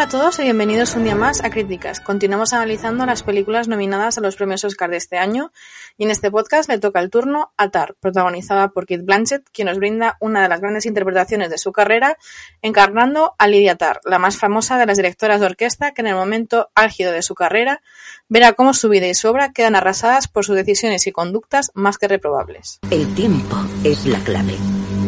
Hola a todos y bienvenidos un día más a Críticas. Continuamos analizando las películas nominadas a los premios Oscar de este año y en este podcast le toca el turno a Tar, protagonizada por Kate Blanchett, quien nos brinda una de las grandes interpretaciones de su carrera, encarnando a Lydia Tar, la más famosa de las directoras de orquesta que en el momento álgido de su carrera verá cómo su vida y su obra quedan arrasadas por sus decisiones y conductas más que reprobables. El tiempo es la clave.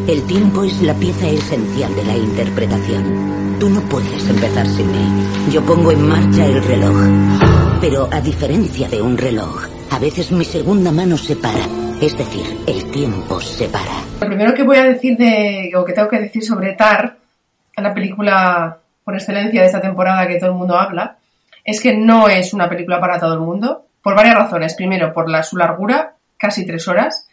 El tiempo es la pieza esencial de la interpretación. Tú no puedes empezar sin mí. Yo pongo en marcha el reloj. Pero a diferencia de un reloj, a veces mi segunda mano se para. Es decir, el tiempo se para. Lo primero que voy a decir de, o que tengo que decir sobre Tar, la película por excelencia de esta temporada que todo el mundo habla, es que no es una película para todo el mundo, por varias razones. Primero, por su largura, casi tres horas,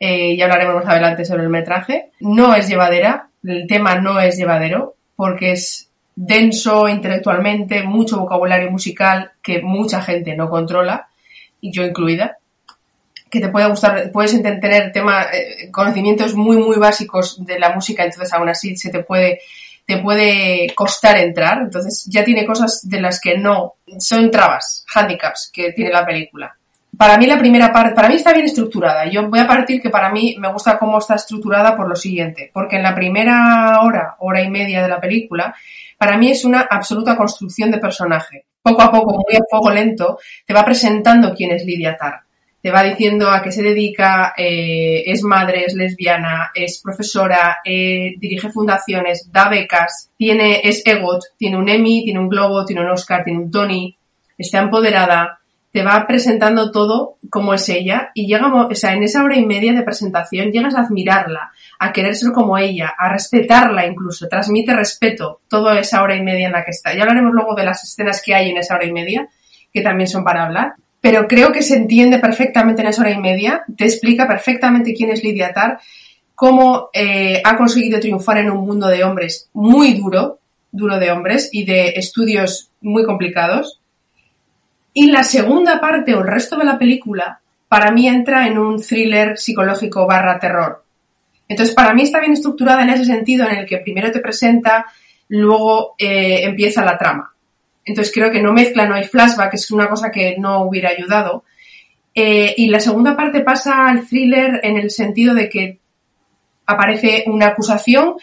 eh, ya hablaremos más adelante sobre el metraje. No es llevadera, el tema no es llevadero, porque es denso intelectualmente, mucho vocabulario musical que mucha gente no controla, y yo incluida, que te puede gustar, puedes tener tema, eh, conocimientos muy, muy básicos de la música, entonces aún así se te puede, te puede costar entrar, entonces ya tiene cosas de las que no, son trabas, handicaps que tiene la película para mí la primera parte, para mí está bien estructurada. Yo voy a partir que para mí me gusta cómo está estructurada por lo siguiente, porque en la primera hora, hora y media de la película, para mí es una absoluta construcción de personaje. Poco a poco, muy a fuego lento, te va presentando quién es Lidia Tar. Te va diciendo a qué se dedica, eh, es madre, es lesbiana, es profesora, eh, dirige fundaciones, da becas, tiene, es EGOT, tiene un Emmy, tiene un Globo, tiene un Oscar, tiene un Tony, está empoderada, te va presentando todo como es ella y llega, o sea, en esa hora y media de presentación llegas a admirarla, a querer ser como ella, a respetarla incluso, transmite respeto toda esa hora y media en la que está. Ya hablaremos luego de las escenas que hay en esa hora y media, que también son para hablar, pero creo que se entiende perfectamente en esa hora y media, te explica perfectamente quién es Lidia Tar, cómo eh, ha conseguido triunfar en un mundo de hombres muy duro, duro de hombres y de estudios muy complicados, y la segunda parte o el resto de la película, para mí entra en un thriller psicológico barra terror. Entonces, para mí está bien estructurada en ese sentido, en el que primero te presenta, luego eh, empieza la trama. Entonces, creo que no mezcla, no hay flashback, es una cosa que no hubiera ayudado. Eh, y la segunda parte pasa al thriller en el sentido de que aparece una acusación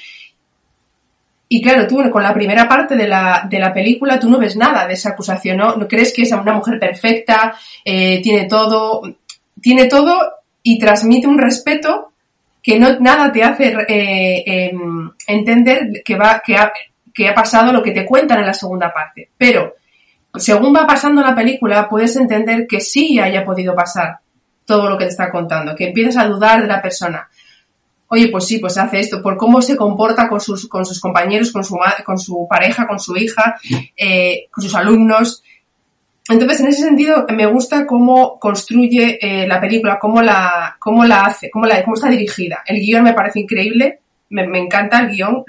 y claro, tú con la primera parte de la, de la película tú no ves nada de esa acusación, ¿no? ¿No crees que es una mujer perfecta, eh, tiene todo, tiene todo y transmite un respeto que no nada te hace eh, em, entender que va, que ha, que ha pasado lo que te cuentan en la segunda parte. Pero según va pasando la película, puedes entender que sí haya podido pasar todo lo que te está contando, que empiezas a dudar de la persona, oye, pues sí, pues hace esto, por cómo se comporta con sus, compañeros, con su, pareja, con su hija, eh, con sus alumnos. Entonces, en ese sentido, me gusta cómo construye eh, la película, cómo la, cómo la hace, cómo, la, cómo está dirigida. El guion me parece increíble, me, encanta el guion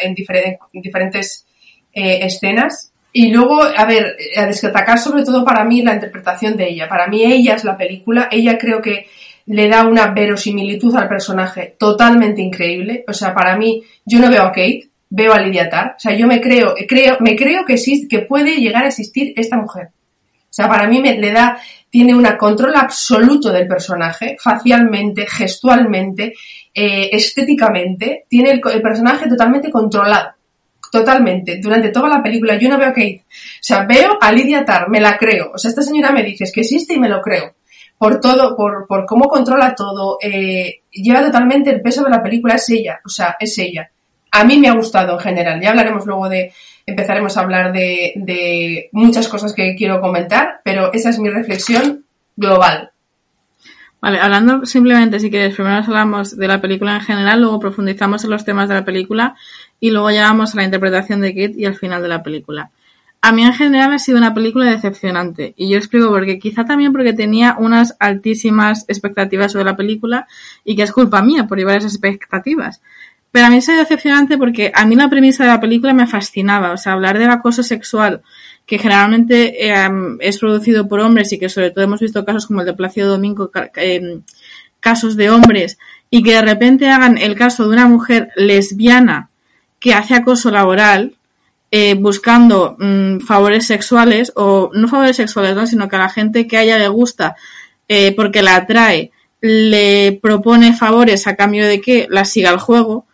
en, diferentes eh, escenas. Y luego, a ver, a destacar sobre todo para mí la interpretación de ella. Para mí ella es la película, ella creo que le da una verosimilitud al personaje totalmente increíble. O sea, para mí, yo no veo a Kate, veo a Lydia Tarr. O sea, yo me creo, creo, me creo que existe, que puede llegar a existir esta mujer. O sea, para mí me, le da, tiene un control absoluto del personaje, facialmente, gestualmente, eh, estéticamente, tiene el, personaje totalmente controlado. Totalmente. Durante toda la película yo no veo a Kate. O sea, veo a Lydia Tarr, me la creo. O sea, esta señora me dice que existe y me lo creo por todo, por, por cómo controla todo, eh, lleva totalmente el peso de la película, es ella, o sea, es ella. A mí me ha gustado en general, ya hablaremos luego de, empezaremos a hablar de, de muchas cosas que quiero comentar, pero esa es mi reflexión global. Vale, hablando simplemente, si quieres, primero hablamos de la película en general, luego profundizamos en los temas de la película y luego llegamos a la interpretación de Kate y al final de la película. A mí en general ha sido una película decepcionante y yo explico porque quizá también porque tenía unas altísimas expectativas sobre la película y que es culpa mía por llevar esas expectativas. Pero a mí ha sido decepcionante porque a mí la premisa de la película me fascinaba, o sea, hablar del acoso sexual que generalmente em, es producido por hombres y que sobre todo hemos visto casos como el de Plácido Domingo, em, casos de hombres y que de repente hagan el caso de una mujer lesbiana que hace acoso laboral, eh, buscando mm, favores sexuales, o no favores sexuales, ¿no? sino que a la gente que a ella le gusta eh, porque la atrae, le propone favores a cambio de que la siga el juego.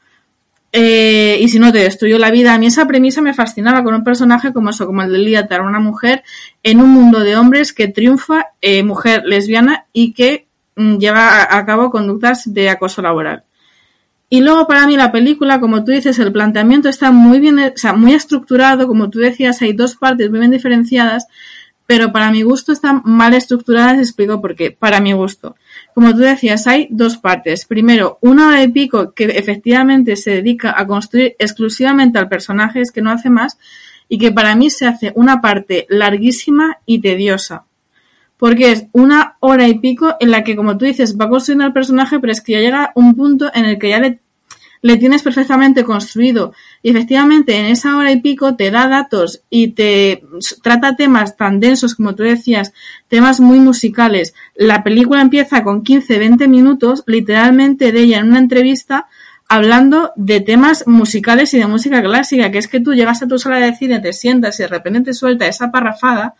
Eh, y si no te destruyó la vida, a mí esa premisa me fascinaba con un personaje como eso, como el de Liatar, una mujer en un mundo de hombres que triunfa, eh, mujer lesbiana y que mm, lleva a cabo conductas de acoso laboral. Y luego para mí la película, como tú dices, el planteamiento está muy bien, o sea, muy estructurado, como tú decías, hay dos partes muy bien diferenciadas, pero para mi gusto están mal estructuradas, explico por qué, para mi gusto. Como tú decías, hay dos partes. Primero, una hora y pico que efectivamente se dedica a construir exclusivamente al personaje, es que no hace más, y que para mí se hace una parte larguísima y tediosa. Porque es una hora y pico en la que, como tú dices, va construyendo al personaje, pero es que ya llega un punto en el que ya le le tienes perfectamente construido. Y efectivamente, en esa hora y pico te da datos y te trata temas tan densos como tú decías, temas muy musicales. La película empieza con 15-20 minutos, literalmente de ella en una entrevista, hablando de temas musicales y de música clásica, que es que tú llegas a tu sala de cine, te sientas y de repente te suelta esa parrafada,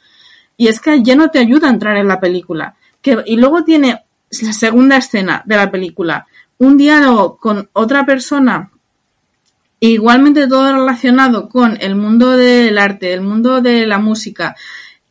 y es que ya no te ayuda a entrar en la película. Que, y luego tiene la segunda escena de la película, un diálogo con otra persona, igualmente todo relacionado con el mundo del arte, el mundo de la música,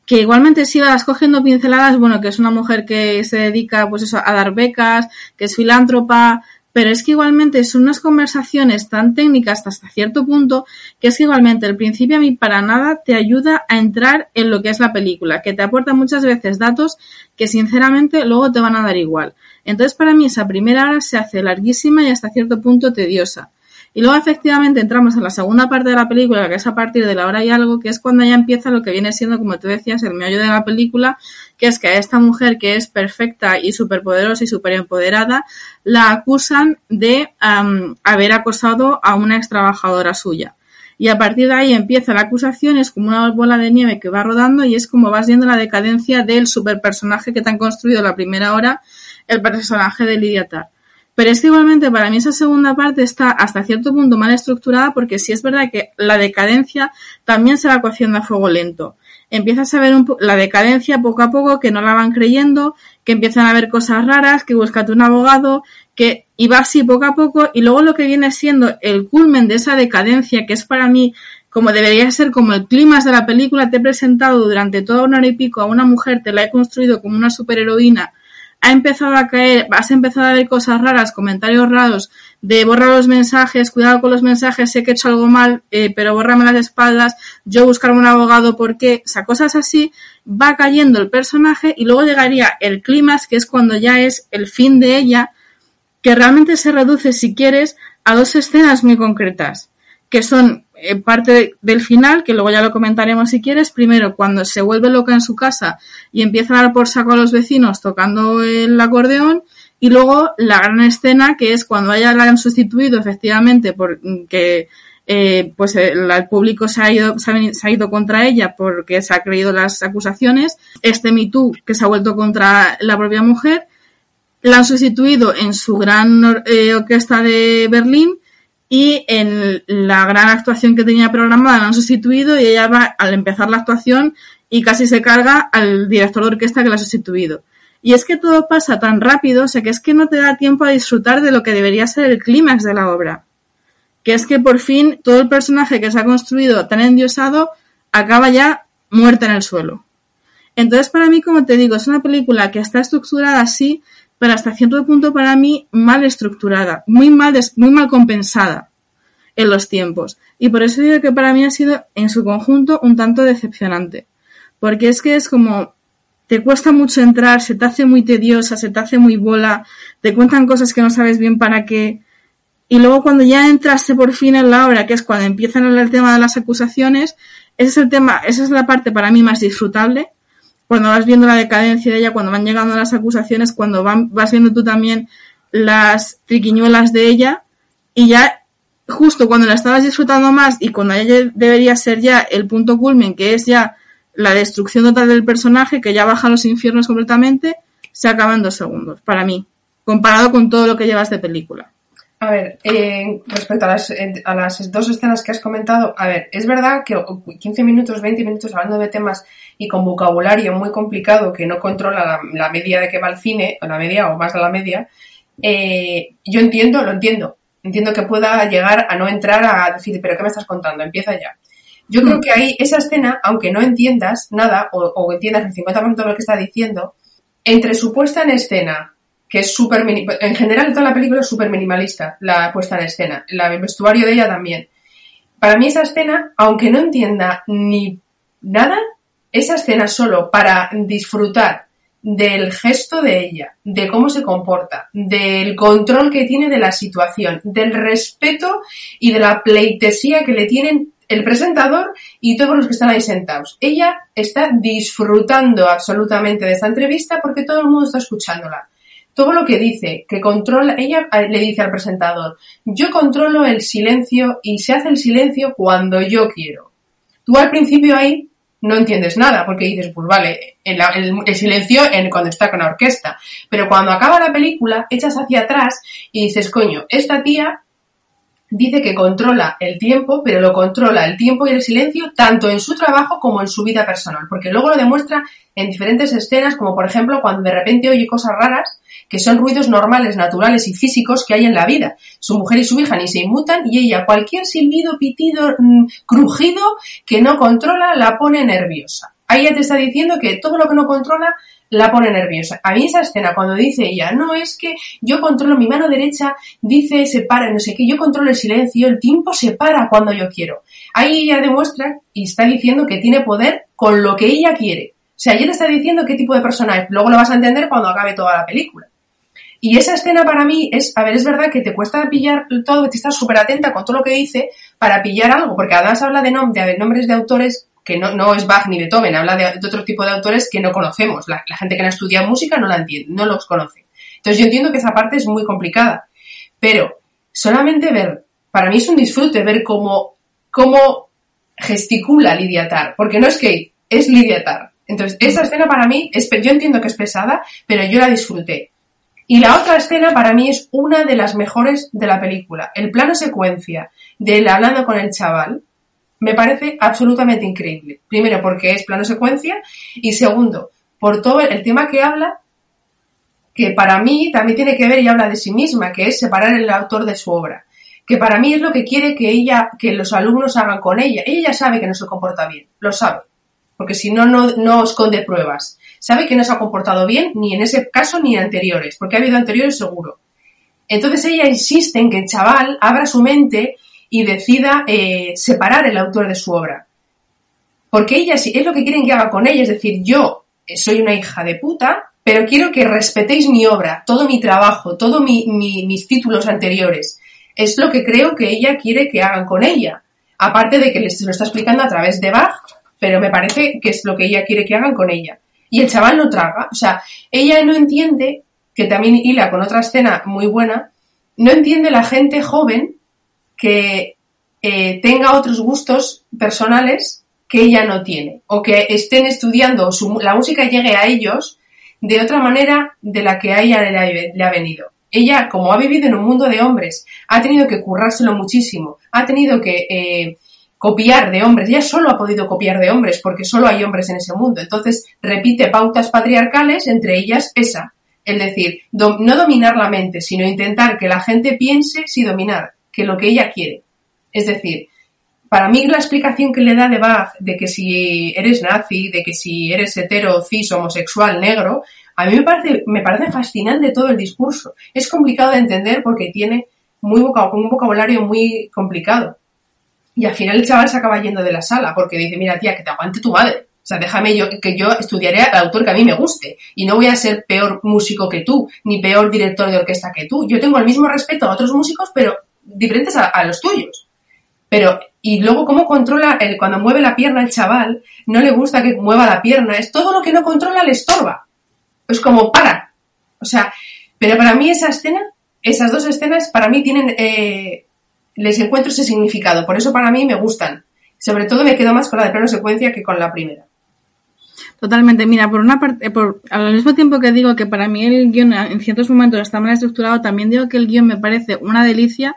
que igualmente sigas cogiendo pinceladas, bueno, que es una mujer que se dedica pues eso, a dar becas, que es filántropa, pero es que igualmente son unas conversaciones tan técnicas hasta cierto punto que es que igualmente el principio a mí para nada te ayuda a entrar en lo que es la película, que te aporta muchas veces datos que sinceramente luego te van a dar igual. Entonces, para mí, esa primera hora se hace larguísima y hasta cierto punto tediosa. Y luego, efectivamente, entramos en la segunda parte de la película, que es a partir de la hora y algo, que es cuando ya empieza lo que viene siendo, como tú decías, el meollo de la película, que es que a esta mujer que es perfecta y superpoderosa y super empoderada, la acusan de haber acosado a una ex trabajadora suya. Y a partir de ahí empieza la acusación, es como una bola de nieve que va rodando y es como vas viendo la decadencia del superpersonaje que te han construido la primera hora el personaje de Lydia Tarr. Pero es que igualmente para mí esa segunda parte está hasta cierto punto mal estructurada porque sí es verdad que la decadencia también se va cociendo a fuego lento. Empiezas a ver la decadencia poco a poco, que no la van creyendo, que empiezan a ver cosas raras, que búscate un abogado, que y va así poco a poco y luego lo que viene siendo el culmen de esa decadencia que es para mí como debería ser como el clímax de la película, te he presentado durante toda una hora y pico a una mujer, te la he construido como una superheroína ha empezado a caer, has empezado a ver cosas raras, comentarios raros, de borrar los mensajes, cuidado con los mensajes, sé que he hecho algo mal, eh, pero bórrame las espaldas, yo buscarme un abogado, porque, o sea, cosas así, va cayendo el personaje y luego llegaría el clímax, que es cuando ya es el fin de ella, que realmente se reduce, si quieres, a dos escenas muy concretas, que son en parte del final, que luego ya lo comentaremos si quieres, primero cuando se vuelve loca en su casa y empieza a dar por saco a los vecinos tocando el acordeón, y luego la gran escena que es cuando ella la han sustituido efectivamente porque eh, pues el, público se ha, ido, se ha, ido contra ella porque se ha creído las acusaciones, este Me Too que se ha vuelto contra la propia mujer, la han sustituido en su gran eh, orquesta de Berlín y en la gran actuación que tenía programada la han sustituido y ella va al empezar la actuación y casi se carga al director de orquesta que la ha sustituido. Y es que todo pasa tan rápido, o sea que es que no te da tiempo a disfrutar de lo que debería ser el clímax de la obra. Que es que por fin todo el personaje que se ha construido tan endiosado acaba ya muerta en el suelo. Entonces para mí, como te digo, es una película que está estructurada así, pero hasta cierto punto para mí mal estructurada, muy mal, muy mal compensada en los tiempos. Y por eso digo que para mí ha sido en su conjunto un tanto decepcionante. Porque es que es como, te cuesta mucho entrar, se te hace muy tediosa, se te hace muy bola, te cuentan cosas que no sabes bien para qué. Y luego cuando ya entraste por fin en la obra, que es cuando empiezan el tema de las acusaciones, ese es el tema, esa es la parte para mí más disfrutable, cuando vas viendo la decadencia de ella, cuando van llegando las acusaciones, cuando van, vas viendo tú también las triquiñuelas de ella, y ya justo cuando la estabas disfrutando más y cuando ella debería ser ya el punto culmen, que es ya la destrucción total del personaje, que ya baja a los infiernos completamente, se acaba en dos segundos, para mí, comparado con todo lo que llevas de película. A ver, eh, respecto a las, a las dos escenas que has comentado, a ver, es verdad que 15 minutos, 20 minutos hablando de temas y con vocabulario muy complicado que no controla la, media de que va al cine, o la media o más de la media, eh, yo entiendo, lo entiendo. Entiendo que pueda llegar a no entrar a decir, pero ¿qué me estás contando? Empieza ya. Yo creo que ahí, esa escena, aunque no entiendas nada, o, o entiendas el 50% de lo que está diciendo, entre su puesta en escena que es súper, en general toda la película es súper minimalista, la puesta en escena, el vestuario de ella también. Para mí esa escena, aunque no entienda ni nada, esa escena solo para disfrutar del gesto de ella, de cómo se comporta, del control que tiene de la situación, del respeto y de la pleitesía que le tienen el presentador y todos los que están ahí sentados. Ella está disfrutando absolutamente de esta entrevista porque todo el mundo está escuchándola todo lo que dice, que controla, ella eh, le dice al presentador, yo controlo el silencio y se hace el silencio cuando yo quiero. Tú al principio ahí no entiendes nada, porque dices, pues vale, el, el, silencio en, cuando está con la orquesta. Pero cuando acaba la película, echas hacia atrás y dices, coño, esta tía dice que controla el tiempo, pero lo controla el tiempo y el silencio tanto en su trabajo como en su vida personal, porque luego lo demuestra en diferentes escenas, como por ejemplo cuando de repente oye cosas raras que son ruidos normales, naturales y físicos que hay en la vida. Su mujer y su hija ni se inmutan y ella cualquier silbido, pitido, mm, crujido que no controla la pone nerviosa. Ahí ya te está diciendo que todo lo que no controla la pone nerviosa. A mí esa escena cuando dice ella, no es que yo controlo mi mano derecha, dice se para, no sé qué, yo controlo el silencio, el tiempo se para cuando yo quiero. Ahí ella demuestra y está diciendo que tiene poder con lo que ella quiere. O sea, ella te está diciendo qué tipo de persona es. Luego lo vas a entender cuando acabe toda la película. Y esa escena para mí es, a ver, es verdad que te cuesta pillar todo, que te estás súper atenta con todo lo que dice para pillar algo, porque además habla de, de nombres de autores que no, no es Bach ni Beethoven, habla de, otro tipo de autores que no conocemos. La, gente que no ha estudiado música no la entiende, no los conoce. Entonces yo entiendo que esa parte es muy complicada. Pero solamente ver, para mí es un disfrute ver cómo, cómo gesticula Lidia Tar, porque no es que es Lidia Tar. Entonces, esa escena para mí, es, yo entiendo que es pesada, pero yo la disfruté. Y la otra escena para mí es una de las mejores de la película. El plano secuencia del hablando con el chaval me parece absolutamente increíble. Primero porque es plano secuencia y segundo por todo el tema que habla que para mí también tiene que ver y habla de sí misma, que es separar el autor de su obra. Que para mí es lo que quiere que ella, que los alumnos hagan con ella. Ella ya sabe que no se comporta bien, lo sabe. Porque si no, no esconde pruebas sabe que no se ha comportado bien ni en ese caso ni en anteriores, porque ha habido anteriores seguro. Entonces ella insiste en que el chaval abra su mente y decida eh, separar el autor de su obra. Porque ella es lo que quieren que haga con ella, es decir, yo soy una hija de puta, pero quiero que respetéis mi obra, todo mi trabajo, todos mis títulos anteriores. Es lo que creo que ella quiere que hagan con ella. Aparte de que les lo está explicando a través de Bach, pero me parece que es lo que ella quiere que hagan con ella y el chaval no traga. O sea, ella no entiende, que también hila con otra escena muy buena, no entiende la gente joven que eh, tenga otros gustos personales que ella no tiene o que estén estudiando su, la música llegue a ellos de otra manera de la que a ella le ha, venido. Ella, como ha vivido en un mundo de hombres, ha tenido que currárselo muchísimo, ha tenido que eh, copiar de hombres. Ya solo ha podido copiar de hombres porque solo hay hombres en ese mundo. Entonces repite pautas patriarcales, entre ellas esa. Es decir, no dominar la mente, sino intentar que la gente piense si dominar, que lo que ella quiere. Es decir, para mí la explicación que le da de Bach de que si eres nazi, de que si eres hetero, cis, homosexual, negro, a mí me parece, me parece fascinante todo el discurso. Es complicado de entender porque tiene muy un vocabulario muy complicado. Y al final el chaval se acaba yendo de la sala porque dice, mira tía, que te aguante tu madre. O sea, déjame yo, que yo estudiaré al autor que a mí me guste. Y no voy a ser peor músico que tú, ni peor director de orquesta que tú. Yo tengo el mismo respeto a otros músicos, pero diferentes a, los tuyos. Pero, y luego cómo controla, el, cuando mueve la pierna el chaval, no le gusta que mueva la pierna. Es todo lo que no controla le estorba. Es como, para. O sea, pero para mí esa escena, esas dos escenas, para mí tienen, eh, les encuentro ese significado. Por eso para mí me gustan. Sobre todo me quedo más con la de plano secuencia que con la primera. Totalmente. Mira, por una parte, por, al mismo tiempo que digo que para mí el guion en ciertos momentos está mal estructurado, también digo que el guion me parece una delicia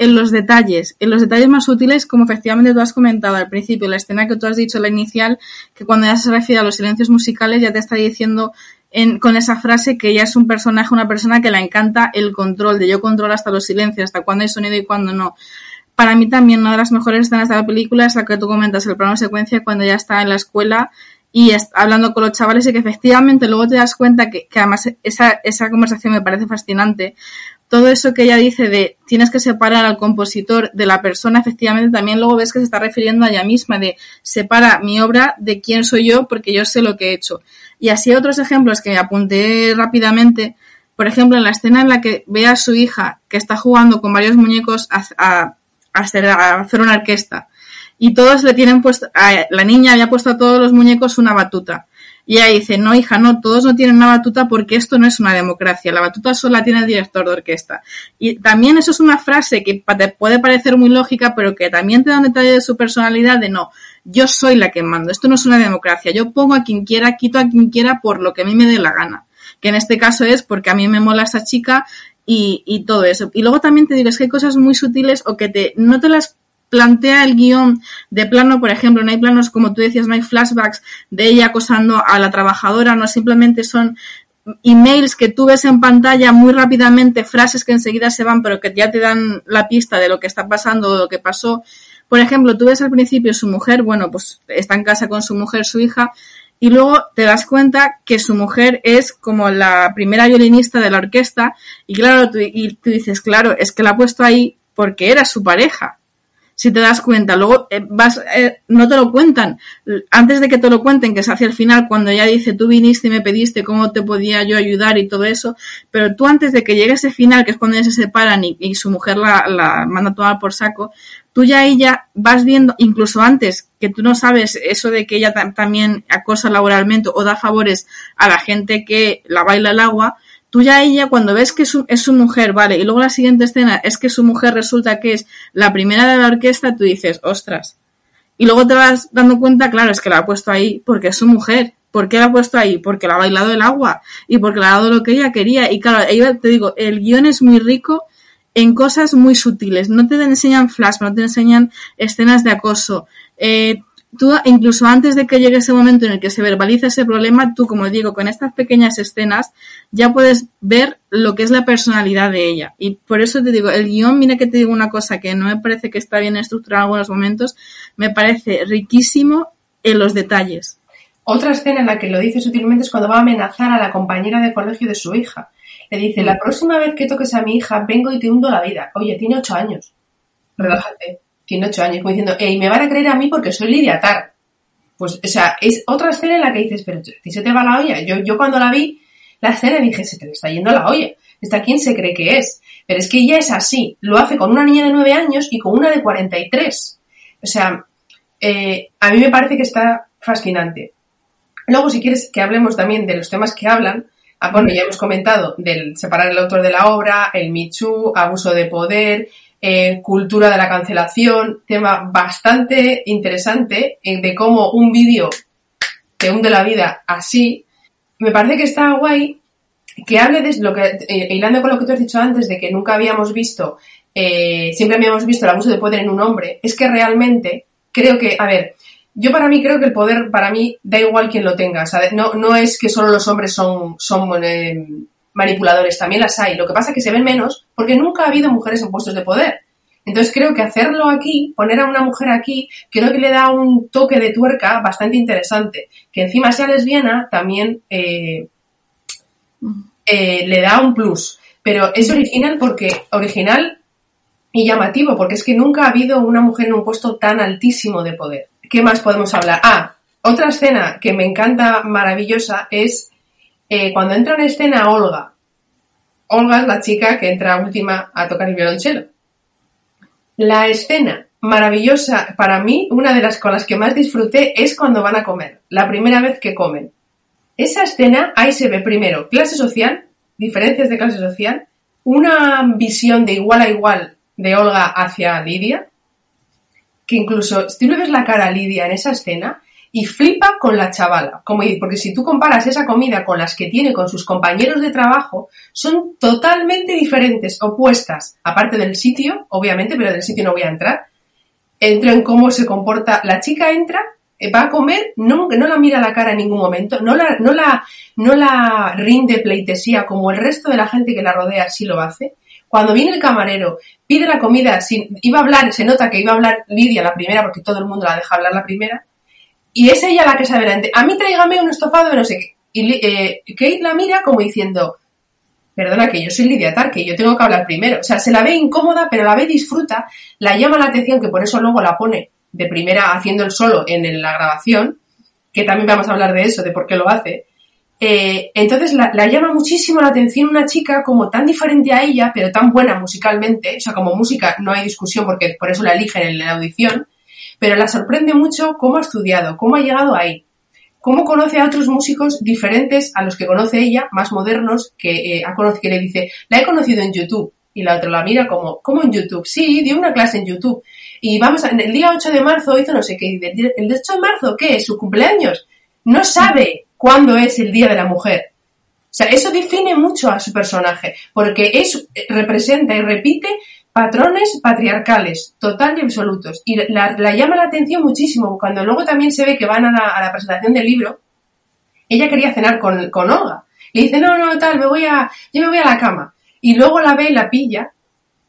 en los detalles, en los detalles más útiles, como efectivamente tú has comentado al principio, la escena que tú has dicho, la inicial, que cuando ya se refiere a los silencios musicales ya te está diciendo en, con esa frase que ella es un personaje, una persona que la encanta el control, de yo controlo hasta los silencios, hasta cuándo hay sonido y cuándo no. Para mí también una de las mejores escenas de la película es la que tú comentas, el plano secuencia cuando ya está en la escuela y hablando con los chavales y que efectivamente luego te das cuenta que, además esa conversación me parece fascinante todo eso que ella dice de tienes que separar al compositor de la persona, efectivamente también luego ves que se está refiriendo a ella misma, de separa mi obra de quién soy yo porque yo sé lo que he hecho. Y así otros ejemplos que apunté rápidamente, por ejemplo, en la escena en la que ve a su hija que está jugando con varios muñecos a, hacer, a hacer una orquesta y todos le tienen puesto, la niña había puesto a todos los muñecos una batuta y ella dice, no, hija, no, todos no tienen una batuta porque esto no es una democracia. La batuta solo la tiene el director de orquesta. Y también eso es una frase que te puede parecer muy lógica, pero que también te da un detalle de su personalidad de no, yo soy la que mando. Esto no es una democracia. Yo pongo a quien quiera, quito a quien quiera por lo que a mí me dé la gana. Que en este caso es porque a mí me mola esa chica y, y todo eso. Y luego también te digo, es que hay cosas muy sutiles o que te, no te las plantea el guion de plano, por ejemplo, no hay planos, como tú decías, no hay flashbacks de ella acosando a la trabajadora, no simplemente son emails que tú ves en pantalla muy rápidamente, frases que enseguida se van, pero que ya te dan la pista de lo que está pasando o lo que pasó. Por ejemplo, tú ves al principio su mujer, bueno, pues está en casa con su mujer, su hija, y luego te das cuenta que su mujer es como la primera violinista de la orquesta, y claro, tú, y tú dices, claro, es que la ha puesto ahí porque era su pareja si te das cuenta. Luego eh, vas, eh, no te lo cuentan. Antes de que te lo cuenten, que es hacia el final, cuando ella dice, tú viniste y me pediste cómo te podía yo ayudar y todo eso, pero tú antes de que llegue ese final, que es cuando se separan y, y su mujer la, la, manda a por saco, tú ya ella vas viendo, incluso antes, que tú no sabes eso de que ella también acosa laboralmente o da favores a la gente que la baila el agua, tú ya ella cuando ves que es su, es su, mujer, vale, y luego la siguiente escena es que su mujer resulta que es la primera de la orquesta, tú dices, ostras. Y luego te vas dando cuenta, claro, es que la ha puesto ahí porque es su mujer. ¿Por qué la ha puesto ahí? Porque la ha bailado el agua y porque le ha dado lo que ella quería. Y claro, ella, te digo, el guion es muy rico en cosas muy sutiles. No te enseñan flash, no te enseñan escenas de acoso. Eh, tú, incluso antes de que llegue ese momento en el que se verbaliza ese problema, tú, como digo, con estas pequeñas escenas, ya puedes ver lo que es la personalidad de ella. Y por eso te digo, el guion, mira que te digo una cosa que no me parece que está bien estructurado en algunos momentos, me parece riquísimo en los detalles. Otra escena en la que lo dice sutilmente es cuando va a amenazar a la compañera de colegio de su hija. Le dice, la próxima vez que toques a mi hija, vengo y te hundo la vida. Oye, tiene ocho años. Relájate tiene ocho años, como diciendo, hey, me van a creer a mí porque soy Lidia Tar. Pues, o sea, es otra escena en la que dices, pero ti se te va la olla. Yo, yo cuando la vi, la escena dije, se te está yendo la olla. ¿Esta quién se cree que es? Pero es que ella es así. Lo hace con una niña de nueve años y con una de 43. O sea, eh, a mí me parece que está fascinante. Luego, si quieres que hablemos también de los temas que hablan, ah, bueno, ya hemos comentado del separar el autor de la obra, el Michu, abuso de poder, eh, cultura de la cancelación, tema bastante interesante eh, de cómo un vídeo te hunde la vida así. Me parece que está guay que hable de lo que, eh, hilando con lo que tú has dicho antes, de que nunca habíamos visto, eh, siempre habíamos visto el abuso de poder en un hombre, es que realmente creo que, a ver, yo para mí creo que el poder, para mí, da igual quien lo tenga, ¿sabes? No, no es que solo los hombres son, son eh, manipuladores, también las hay. Lo que pasa es que se ven menos porque nunca ha habido mujeres en puestos de poder. Entonces creo que hacerlo aquí, poner a una mujer aquí, creo que le da un toque de tuerca bastante interesante. Que encima sea lesbiana también eh, eh, le da un plus. Pero es original porque original y llamativo, porque es que nunca ha habido una mujer en un puesto tan altísimo de poder. ¿Qué más podemos hablar? Ah, otra escena que me encanta maravillosa es eh, cuando entra en escena Olga. Olga es la chica que entra última a tocar el violonchelo. La escena maravillosa para mí, una de las con las que más disfruté es cuando van a comer, la primera vez que comen. Esa escena, ahí se ve primero clase social, diferencias de clase social, una visión de igual a igual de Olga hacia Lidia, que incluso si tú le ves la cara a Lidia en esa escena, y flipa con la chavala. Como, porque si tú comparas esa comida con las que tiene con sus compañeros de trabajo, son totalmente diferentes, opuestas. Aparte del sitio, obviamente, pero del sitio no voy a entrar. Entra en cómo se comporta. La chica entra, eh, va a comer, no, no la mira la cara en ningún momento, no la, no la, no la rinde pleitesía como el resto de la gente que la rodea sí lo hace. Cuando viene el camarero, pide la comida, sin, iba a hablar, se nota que iba a hablar Lidia la primera, porque todo el mundo la deja hablar la primera, y es ella la que sabe delante. A mí tráigame un estofado de no sé qué. Y eh, Kate la mira como diciendo, perdona que yo soy Lidia Tar, que yo tengo que hablar primero. O sea, se la ve incómoda, pero la ve disfruta, la llama la atención, que por eso luego la pone de primera haciendo el solo en la grabación, que también vamos a hablar de eso, de por qué lo hace. Eh, entonces la, la, llama muchísimo la atención una chica como tan diferente a ella, pero tan buena musicalmente, o sea, como música no hay discusión porque por eso la eligen en la audición, pero la sorprende mucho cómo ha estudiado, cómo ha llegado ahí, cómo conoce a otros músicos diferentes a los que conoce ella, más modernos, que, eh, que le dice, la he conocido en YouTube. Y la otra la mira como, ¿cómo en YouTube? Sí, dio una clase en YouTube. Y vamos, en el día 8 de marzo hizo no sé qué. ¿El 8 de marzo qué? ¿Es su cumpleaños? No sabe cuándo es el Día de la Mujer. O sea, eso define mucho a su personaje, porque es, representa y repite patrones patriarcales, total y absolutos. Y la, llama la atención muchísimo cuando luego también se ve que van a la, presentación del libro. Ella quería cenar con, con Olga. Le dice, no, no, tal, me voy a, yo me voy a la cama. Y luego la ve y la pilla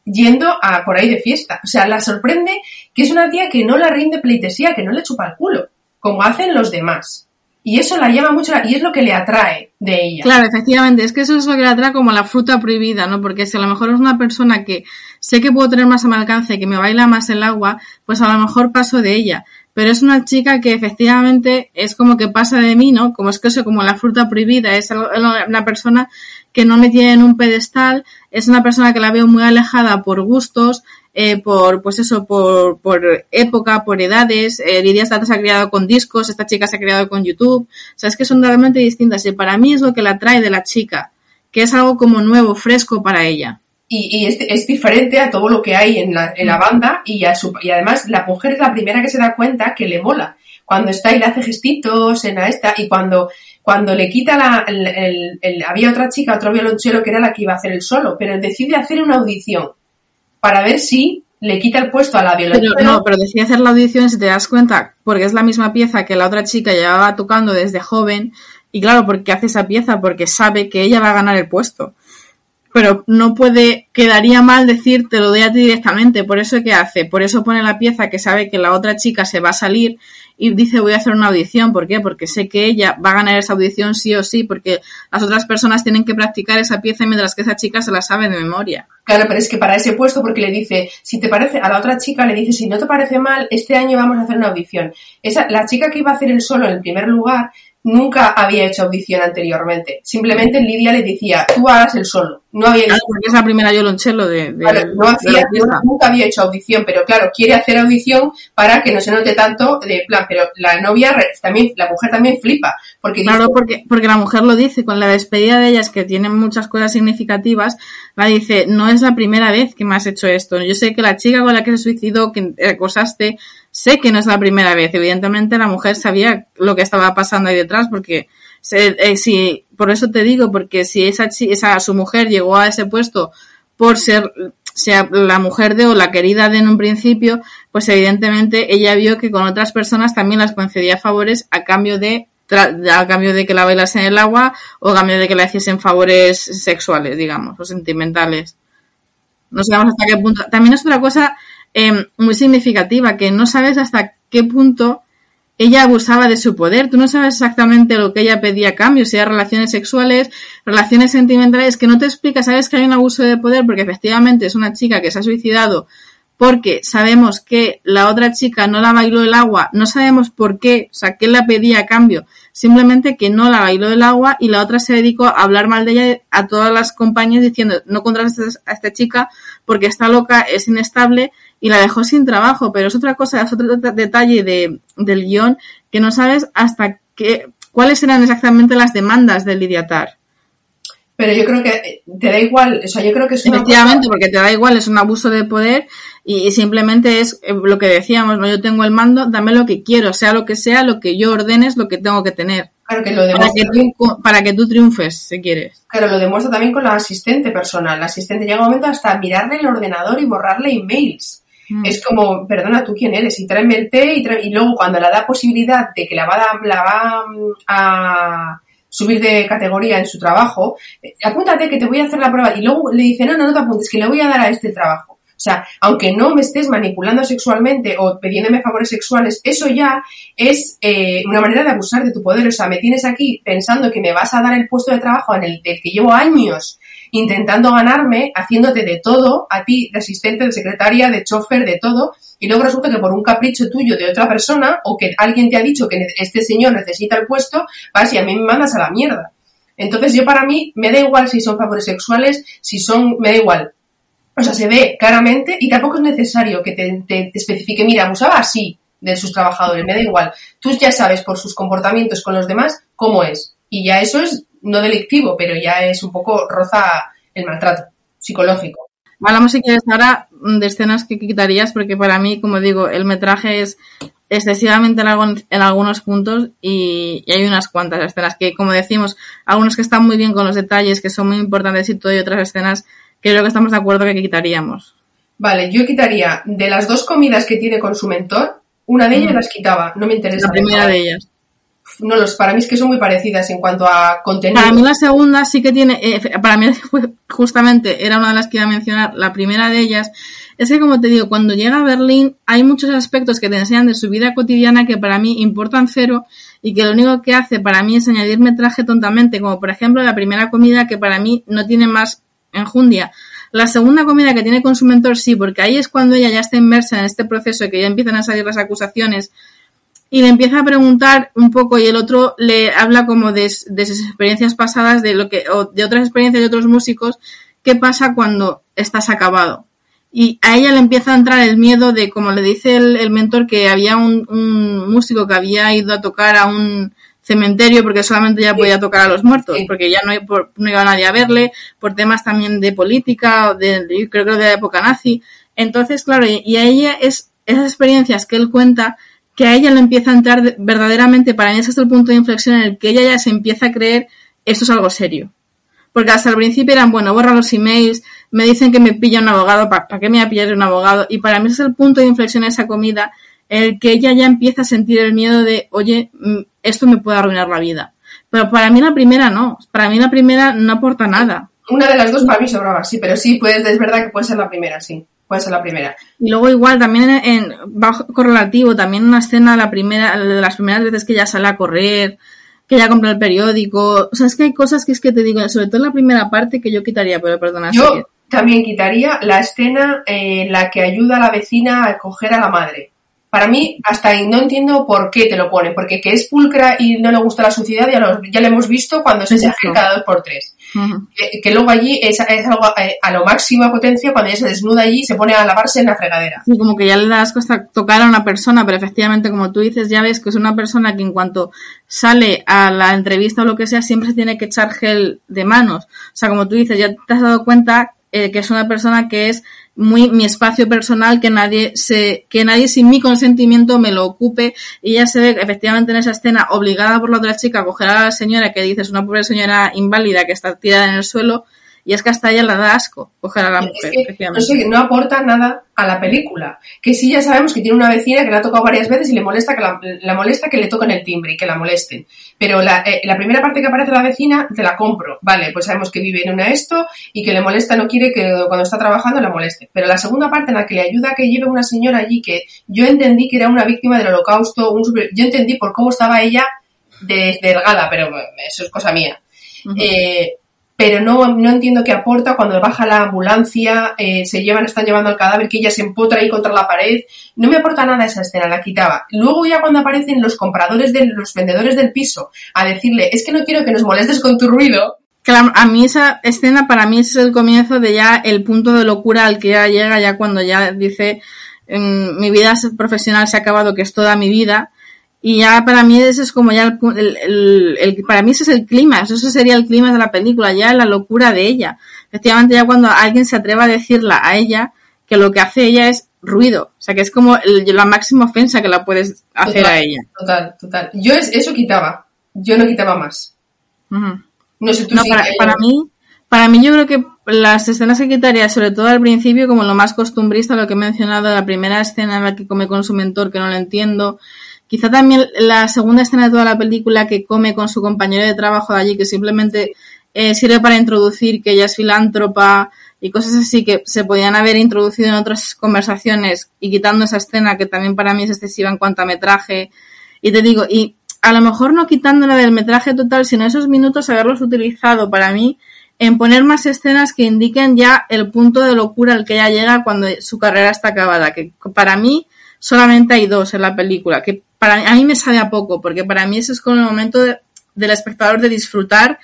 yendo a por ahí de fiesta. O sea, la sorprende que es una tía que no la rinde pleitesía, que no le chupa el culo, como hacen los demás. Y eso la llama mucho y es lo que le atrae de ella. Claro, efectivamente, es que eso es lo que le atrae como la fruta prohibida, ¿no? Porque si a lo mejor es una persona que sé que puedo tener más a mi alcance, que me baila más el agua, pues a lo mejor paso de ella. Pero es una chica que efectivamente es como que pasa de mí, ¿no? Como es que eso, como la fruta prohibida, es una persona que no me tiene en un pedestal, es una persona que la veo muy alejada por gustos, eh, por, pues eso, por, por época, por edades. Eh, Lidia se ha criado con discos, esta chica se ha criado con YouTube. O sea, es que son realmente distintas y para mí es lo que la atrae de la chica, que es algo como nuevo, fresco para ella. Y, y es, es, diferente a todo lo que hay en la, en la banda y, a su, y además la mujer es la primera que se da cuenta que le mola. Cuando está y le hace gestitos en la esta y cuando cuando le quita la, el, el, había otra chica, otro violonchelo que era la que iba a hacer el solo, pero decide hacer una audición para ver si le quita el puesto a la violonchelo. Pero, no, pero decide hacer la audición si te das cuenta, porque es la misma pieza que la otra chica llevaba tocando desde joven, y claro, porque hace esa pieza, porque sabe que ella va a ganar el puesto. Pero no puede, quedaría mal decir, te lo doy a ti directamente, por eso ¿qué hace? Por eso pone la pieza que sabe que la otra chica se va a salir y dice voy a hacer una audición. ¿Por qué? Porque sé que ella va a ganar esa audición sí o sí, porque las otras personas tienen que practicar esa pieza mientras que esa chica se la sabe de memoria. Claro, pero es que para ese puesto, porque le dice, si te parece, a la otra chica le dice, si no te parece mal, este año vamos a hacer una audición. Esa, la chica que iba a hacer el solo en el primer lugar nunca había hecho audición anteriormente. Simplemente Lidia le decía, tú hagas el solo. No había claro, porque es la primera violonchelo de, de, no hacía, nunca había hecho audición, pero claro, quiere hacer audición para que no se note tanto de plan, pero la novia también, la mujer también flipa, porque claro, porque, porque la mujer lo dice, con la despedida de ellas que tienen muchas cosas significativas, la dice, no es la primera vez que me has hecho esto. Yo sé que la chica con la que se suicidó, que acosaste, sé que no es la primera vez. Evidentemente la mujer sabía lo que estaba pasando ahí detrás porque eh, si, por eso te digo, porque si esa, esa, su mujer llegó a ese puesto por ser sea la mujer de o la querida de en un principio, pues evidentemente ella vio que con otras personas también las concedía favores a cambio de a cambio de que la bailase en el agua o a cambio de que le hiciesen favores sexuales, digamos, o sentimentales. No sabemos hasta qué punto. También es otra cosa Em, muy significativa, que no sabes hasta qué punto ella abusaba de su poder. Tú no sabes exactamente lo que ella pedía a cambio, si relaciones sexuales, relaciones sentimentales, que no te explica, sabes que hay un abuso de poder porque efectivamente es una chica que se ha suicidado porque sabemos que la otra chica no la bailó el agua, no sabemos por qué, o sea, qué la pedía a cambio, simplemente que no la bailó el agua y la otra se dedicó a hablar mal de ella a todas las compañías diciendo no contrates a esta chica porque está loca, es inestable y la dejó sin trabajo, pero es otra cosa, es otro detalle de, del guion que no sabes hasta qué, cuáles eran exactamente las demandas del Lidiatar. Pero yo creo que eh, te da igual, o sea, yo creo que es una Efectivamente, porque te da igual, es un abuso de poder y, simplemente es eh, lo que decíamos, ¿no? Yo tengo el mando, dame lo que quiero, sea lo que sea, lo que yo ordenes, lo que tengo que tener. Claro que lo para, que tú, para que tú triunfes, si quieres. Claro, lo demuestra también con la asistente personal. La asistente llega un momento hasta mirarle el ordenador y borrarle emails. Mm. Es como, perdona, ¿tú quién eres? Y tráeme el té y, y luego cuando la da posibilidad de que la va, a, la va mm, a subir de categoría en su trabajo, eh, apúntate que te voy a hacer la prueba y luego le dice, no, no, no te apuntes, que le voy a dar a este trabajo. O sea, aunque no me estés manipulando sexualmente o pidiéndome favores sexuales, eso ya es eh, una manera de abusar de tu poder. O sea, me tienes aquí pensando que me vas a dar el puesto de trabajo en el, que llevo años intentando ganarme, haciéndote de todo, a ti, de asistente, de secretaria, de chofer, de todo, y luego resulta que por un capricho tuyo de otra persona, o que alguien te ha dicho que este señor necesita el puesto, vas y a mí me mandas a la mierda. Entonces yo para mí me da igual si son favores sexuales, si son, me da igual. O sea, se ve claramente y tampoco es necesario que te, te especifique, mira, abusaba así de sus trabajadores, me da igual. Tú ya sabes por sus comportamientos con los demás cómo es. Y ya eso es no delictivo, pero ya es un poco roza el maltrato psicológico. Hablamos si quieres ahora de escenas que quitarías, porque para mí, como digo, el metraje es excesivamente largo en, algunos puntos y, hay unas cuantas escenas que, como decimos, algunos que están muy bien con los detalles, que son muy importantes y todo, y otras escenas que creo que estamos de acuerdo que quitaríamos. Vale, yo quitaría de las dos comidas que tiene con su mentor, una de ellas mm. las quitaba, no me interesa. La primera de ellas no los, para mí es que son muy parecidas en cuanto a contenido. Para mí la segunda sí que tiene, eh, para mí justamente era una de las que iba a mencionar, la primera de ellas, es que como te digo, cuando llega a Berlín hay muchos aspectos que te enseñan de su vida cotidiana que para mí importan cero y que lo único que hace para mí es añadirme traje tontamente, como por ejemplo la primera comida que para mí no tiene más enjundia. La segunda comida que tiene con su mentor sí, porque ahí es cuando ella ya está inmersa en este proceso y que ya empiezan a salir las acusaciones y le empieza a preguntar un poco y el otro le habla como de, de sus experiencias pasadas, de lo que, o de otras experiencias de otros músicos, qué pasa cuando estás acabado. Y a ella le empieza a entrar el miedo de, como le dice el, mentor, que había un, músico que había ido a tocar a un cementerio porque solamente ya podía tocar a los muertos, porque ya no, no iba nadie a verle, por temas también de política, de, creo que de la época nazi. Entonces, claro, y a ella es esas experiencias que él cuenta que a ella le empieza a entrar verdaderamente, para mí es el punto de inflexión en el que ella ya se empieza a creer esto es algo serio. Porque hasta el principio eran, bueno, borra los emails, me dicen que me pilla un abogado, ¿para, qué me voy a pillar un abogado? Y para mí ese es el punto de inflexión en esa comida, en el que ella ya empieza a sentir el miedo de, oye, mm, esto me puede arruinar la vida. Pero para mí la primera no, para mí la primera no aporta nada. Una de las dos para mí sobraba, sí, pero sí, pues, es verdad que puede ser la primera, sí puede ser la primera. Y luego igual también en, bajo correlativo, también una escena la primera, de las primeras veces que ella sale a correr, que ella compra el periódico, o sea, es que hay cosas que es que te digo, sobre todo en la primera parte que yo quitaría, pero perdona. Yo también quitaría la escena en la que ayuda a la vecina a coger a la madre. Para mí, hasta ahí no entiendo por qué te lo pone, porque que es pulcra y no le gusta la suciedad ya lo, ya lo hemos visto cuando se exagera cada dos por tres que, luego allí es, algo eh, a, lo máxima potencia cuando ella se desnuda allí y se pone a lavarse en la fregadera. Sí, como que ya le das costa tocar a una persona, pero efectivamente, como tú dices, ya ves que es una persona que en cuanto sale a la entrevista o lo que sea, siempre se tiene que echar gel de manos. O sea, como tú dices, ya te has dado cuenta eh, que es una persona que es muy mi espacio personal, que nadie se, que nadie sin mi consentimiento me lo ocupe. Y ella se ve efectivamente en esa escena obligada por la otra chica a coger a la señora que dices una pobre señora inválida que está tirada en el suelo y es que hasta ella la da asco coger a la mujer. no, no aporta nada a la película. Que sí ya sabemos que tiene una vecina que la ha tocado varias veces y le molesta que la, molesta que le toquen el timbre y que la molesten. Pero la, eh, la, primera parte que aparece la vecina te la compro. Vale, pues sabemos que vive en una esto y que le molesta, no quiere que cuando está trabajando la moleste. Pero la segunda parte en la que le ayuda a que lleve una señora allí que yo entendí que era una víctima del holocausto, un yo entendí por cómo estaba ella delgada, pero eso es cosa mía pero no, no entiendo qué aporta cuando baja la ambulancia, eh, se llevan, están llevando al cadáver, que ella se empotra ahí contra la pared. No me aporta nada esa escena, la quitaba. Luego ya cuando aparecen los compradores de los vendedores del piso a decirle, es que no quiero que nos molestes con tu ruido. Claro, a mí esa escena para mí es el comienzo de ya el punto de locura al que ya llega ya cuando ya dice mi vida profesional se ha acabado, que es toda mi vida Y ya para mí ese es como ya el, el, el, para mí ese es el clima, eso sería el clima de la película, ya la locura de ella. Efectivamente ya cuando alguien se atreva a decirla a ella, que lo que hace ella es ruido, o sea que es como la máxima ofensa que la puedes hacer total, a ella. Total, total. Yo es, eso quitaba, yo no quitaba más. Uh -huh. No sé tú no, sí para, para mí, para mí yo creo que las escenas que quitaría, sobre todo al principio, como lo más costumbrista, lo que he mencionado, la primera escena en la que come con su mentor, que no lo entiendo. Quizá también la segunda escena de toda la película que come con su compañero de trabajo de allí, que simplemente eh, sirve para introducir que ella es filántropa y cosas así que se podían haber introducido en otras conversaciones y quitando esa escena que también para mí es excesiva en cuanto a metraje. Y te digo, y a lo mejor no quitándola del metraje total, sino esos minutos haberlos utilizado para mí en poner más escenas que indiquen ya el punto de locura al que ella llega cuando su carrera está acabada, que para mí solamente hay dos en la película, que para a mí me sabe a poco, porque para mí ese es como el momento de, del espectador de disfrutar,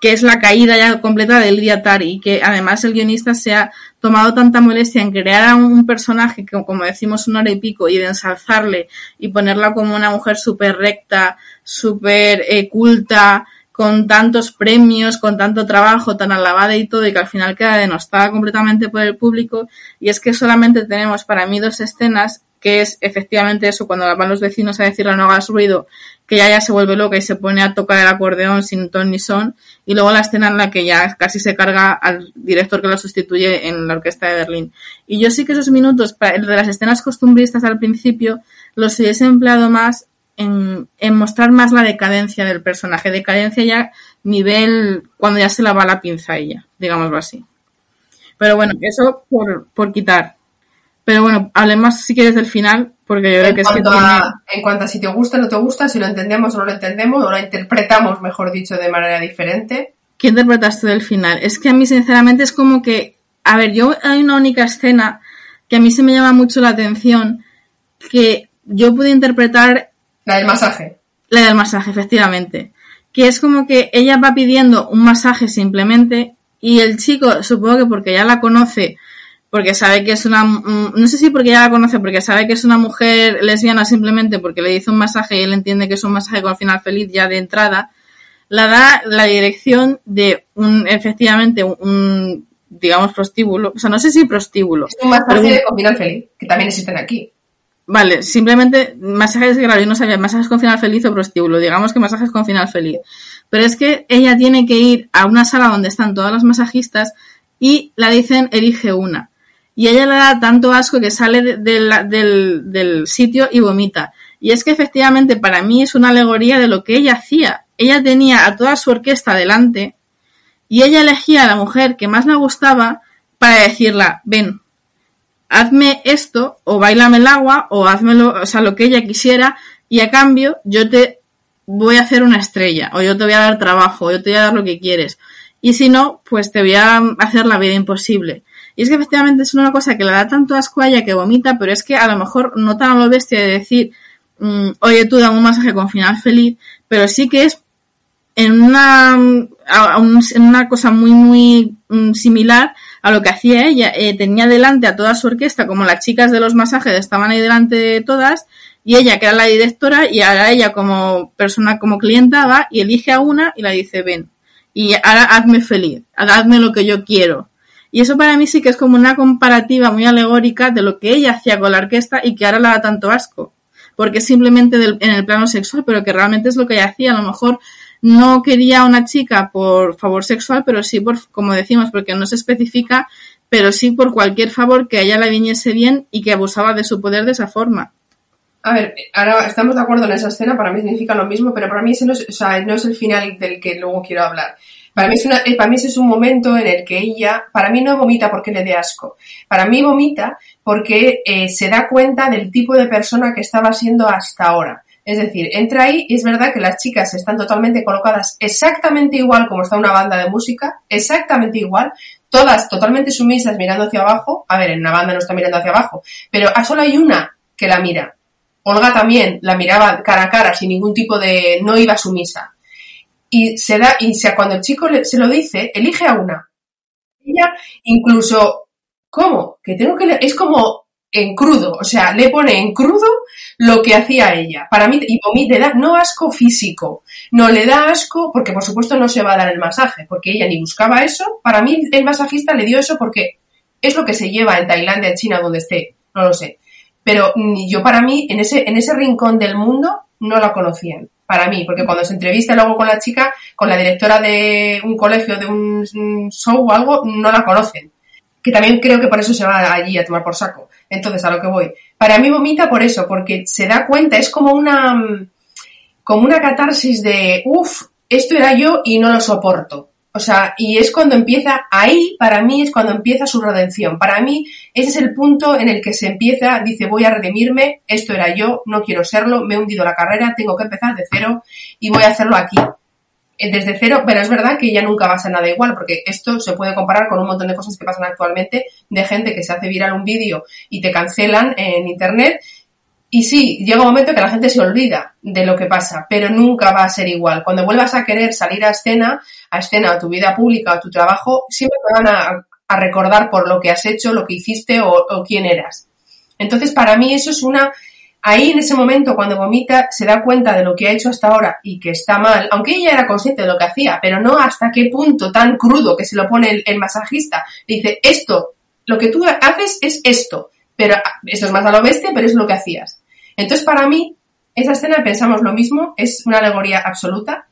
que es la caída ya completa de Lidia Tari, que además el guionista se ha tomado tanta molestia en crear a un personaje que, como decimos, una hora y pico, y de ensalzarle y ponerla como una mujer súper recta, súper eh, culta, con tantos premios, con tanto trabajo, tan alabada y todo, y que al final queda denostada completamente por el público. Y es que solamente tenemos para mí dos escenas, que es efectivamente eso, cuando van los vecinos a decirle no hagas ruido, que ella ya se vuelve loca y se pone a tocar el acordeón sin ton ni son, y luego la escena en la que ya casi se carga al director que la sustituye en la orquesta de Berlín. Y yo sí que esos minutos, de las escenas costumbristas al principio, los hubiese empleado más en, en, mostrar más la decadencia del personaje. Decadencia ya nivel cuando ya se la va la pinza a ella, digámoslo así. Pero bueno, eso por, por quitar. Pero bueno, hablemos si quieres del final, porque yo creo en que es que cuanto tiene... a, En cuanto a si te gusta o no te gusta, si lo entendemos o no lo entendemos, o lo interpretamos, mejor dicho, de manera diferente. ¿Qué interpretas tú del final? Es que a mí, sinceramente, es como que... A ver, yo hay una única escena que a mí se me llama mucho la atención, que yo pude interpretar La del masaje. La del masaje, efectivamente. Que es como que ella va pidiendo un masaje simplemente y el chico, supongo que porque ya la conoce, porque sabe que es una, no sé si porque ya la conoce, porque sabe que es una mujer lesbiana simplemente porque le dice un masaje y él entiende que es un masaje con final feliz ya de entrada, la da la dirección de un, efectivamente, un, digamos, prostíbulo. O sea, no sé si prostíbulo. Es un masaje con final feliz, que también existen aquí. Vale, simplemente masajes, claro, yo no sabía, masajes con final feliz o prostíbulo, digamos que masajes con final feliz. Pero es que ella tiene que ir a una sala donde están todas las masajistas y la dicen elige una. Y ella le da tanto asco que sale del sitio y vomita. Y es que efectivamente para mí es una alegoría de lo que ella hacía. Ella tenía a toda su orquesta delante y ella elegía a la mujer que más le gustaba para decirla, ven, hazme esto, o bailame el agua, o hazmelo, o sea, lo que ella quisiera, y a cambio yo te voy a hacer una estrella, o yo te voy a dar trabajo, o yo te voy a dar lo que quieres. Y si no, pues te voy a hacer la vida imposible. Y es que efectivamente es una cosa que le da tanto asco a ella que vomita, pero es que a lo mejor no tan lo bestia de decir, mmm, oye, tú dame un masaje con final feliz, pero sí que es en una, en una cosa muy, muy similar a lo que hacía ella. Eh, tenía delante a toda su orquesta, como las chicas de los masajes estaban ahí delante de todas, y ella, que era la directora, y ahora ella como persona, como clienta, va y elige a una y la dice, ven, y ahora hazme feliz, hazme lo que yo quiero. Y eso para mí sí que es como una comparativa muy alegórica de lo que ella hacía con la orquesta y que ahora le da tanto asco. Porque es simplemente del, en el plano sexual, pero que realmente es lo que ella hacía. A lo mejor no quería una chica por favor sexual, pero sí por, como decimos, porque no se especifica, pero sí por cualquier favor que a ella le viniese bien y que abusaba de su poder de esa forma. A ver, ahora estamos de acuerdo en esa escena, para mí significa lo mismo, pero para mí ese no es, o sea, no es el final del que luego quiero hablar. Para mí, es una, para mí ese es un momento en el que ella, para mí no vomita porque le dé asco. Para mí vomita porque eh, se da cuenta del tipo de persona que estaba siendo hasta ahora. Es decir, entra ahí y es verdad que las chicas están totalmente colocadas exactamente igual como está una banda de música, exactamente igual, todas totalmente sumisas mirando hacia abajo. A ver, en una banda no está mirando hacia abajo, pero a solo hay una que la mira. Olga también la miraba cara a cara sin ningún tipo de, no iba sumisa. Y se da, y sea, cuando el chico le, se lo dice, elige a una. Ella incluso, ¿cómo? Que tengo que, es como, en crudo, o sea, le pone en crudo lo que hacía ella. Para mí, y mí le da no asco físico, no le da asco porque por supuesto no se va a dar el masaje, porque ella ni buscaba eso. Para mí el masajista le dio eso porque es lo que se lleva en Tailandia, en China, donde esté, no lo sé. Pero yo para mí, en ese, en ese rincón del mundo, no la conocían. Para mí, porque cuando se entrevista luego con la chica, con la directora de un colegio, de un show o algo, no la conocen que también creo que por eso se va allí a tomar por saco. Entonces, a lo que voy. Para mí vomita por eso, porque se da cuenta, es como una, como una catarsis de, uff, esto era yo y no lo soporto. O sea, y es cuando empieza, ahí para mí es cuando empieza su redención. Para mí ese es el punto en el que se empieza, dice voy a redimirme, esto era yo, no quiero serlo, me he hundido la carrera, tengo que empezar de cero y voy a hacerlo aquí. Eh, desde cero, pero es verdad que ya nunca va a ser nada igual, porque esto se puede comparar con un montón de cosas que pasan actualmente, de gente que se hace viral un vídeo y te cancelan en internet. Y sí, llega un momento que la gente se olvida de lo que pasa, pero nunca va a ser igual. Cuando vuelvas a querer salir a escena, a escena, a tu vida pública, a tu trabajo, siempre te van a, recordar por lo que has hecho, lo que hiciste o quién eras. Entonces, para mí eso es una Ahí en ese momento, cuando vomita, se da cuenta de lo que ha hecho hasta ahora y que está mal, aunque ella era consciente de lo que hacía, pero no hasta qué punto tan crudo que se lo pone el, masajista. Dice, esto, lo que tú haces es esto, pero esto es más a lo bestia, pero es lo que hacías. Entonces, para mí, esa escena pensamos lo mismo, es una alegoría absoluta.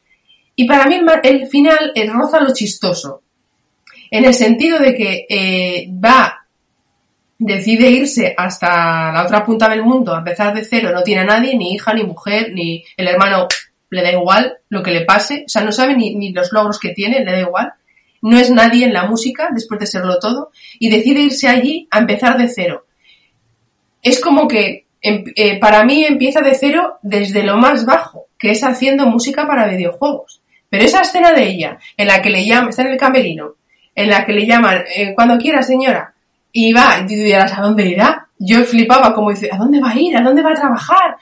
Y para mí el, final eh, roza lo chistoso, en el sentido de que eh, va decide irse hasta la otra punta del mundo, a empezar de cero, no tiene a nadie, ni hija, ni mujer, ni el hermano, le da igual lo que le pase, o sea, no sabe ni, ni los logros que tiene, le da igual, no es nadie en la música después de serlo todo, y decide irse allí a empezar de cero. Es como que eh, para mí empieza de cero desde lo más bajo, que es haciendo música para videojuegos. Pero esa escena de ella, en la que le llama, está en el camerino, en la que le llaman, eh, cuando quiera señora, y va, y dirás, ¿a dónde irá? Yo flipaba como dice, ¿a dónde va a ir? ¿A dónde va a trabajar?